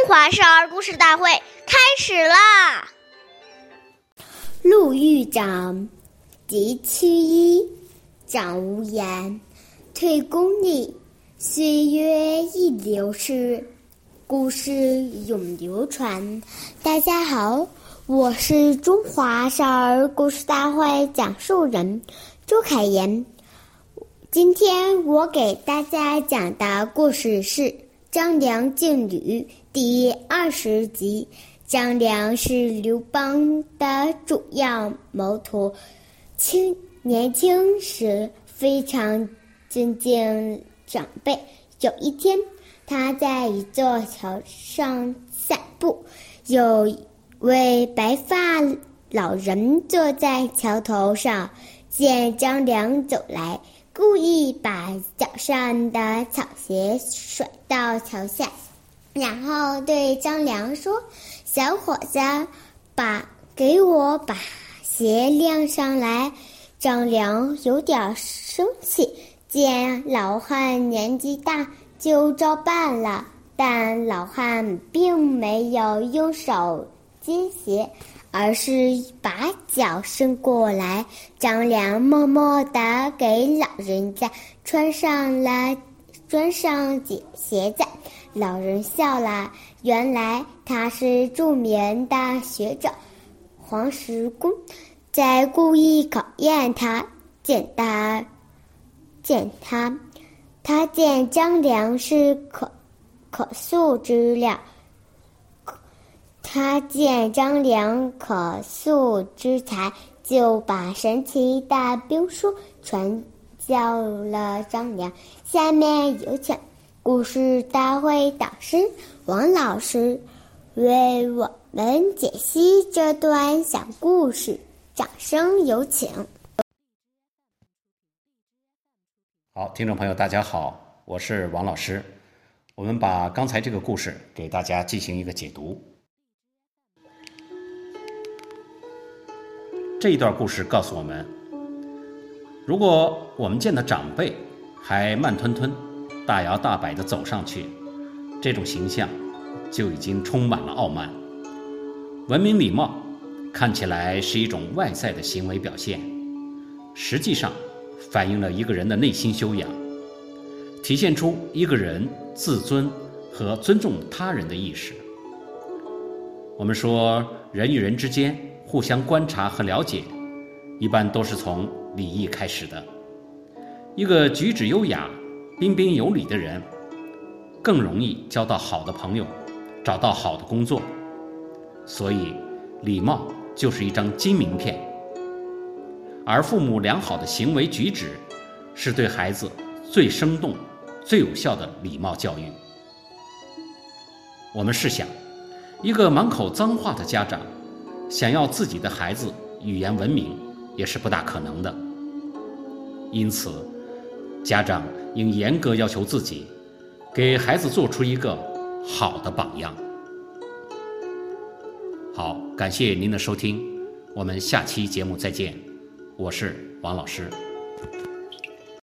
中华少儿故事大会开始啦！陆豫长，狄其一，长无言，退恭立，岁月易流逝，故事永流传。大家好，我是中华少儿故事大会讲述人周凯言。今天我给大家讲的故事是。张良敬吕第二十集，张良是刘邦的主要谋徒，青年轻时非常尊敬长辈。有一天，他在一座桥上散步，有位白发老人坐在桥头上，见张良走来。故意把脚上的草鞋甩到桥下，然后对张良说：“小伙子，把给我把鞋晾上来。”张良有点生气，见老汉年纪大，就照办了。但老汉并没有用手接鞋。而是把脚伸过来，张良默默地给老人家穿上了穿上鞋鞋子。老人笑了，原来他是著名的学者黄石公，在故意考验他。见他见他，他见张良是可可塑之料。他见张良可塑之才，就把神奇的兵书传教了张良。下面有请故事大会导师王老师为我们解析这段小故事，掌声有请。好，听众朋友，大家好，我是王老师。我们把刚才这个故事给大家进行一个解读。这一段故事告诉我们：如果我们见到长辈还慢吞吞、大摇大摆地走上去，这种形象就已经充满了傲慢。文明礼貌看起来是一种外在的行为表现，实际上反映了一个人的内心修养，体现出一个人自尊和尊重他人的意识。我们说，人与人之间。互相观察和了解，一般都是从礼仪开始的。一个举止优雅、彬彬有礼的人，更容易交到好的朋友，找到好的工作。所以，礼貌就是一张金名片。而父母良好的行为举止，是对孩子最生动、最有效的礼貌教育。我们试想，一个满口脏话的家长。想要自己的孩子语言文明，也是不大可能的。因此，家长应严格要求自己，给孩子做出一个好的榜样。好，感谢您的收听，我们下期节目再见，我是王老师。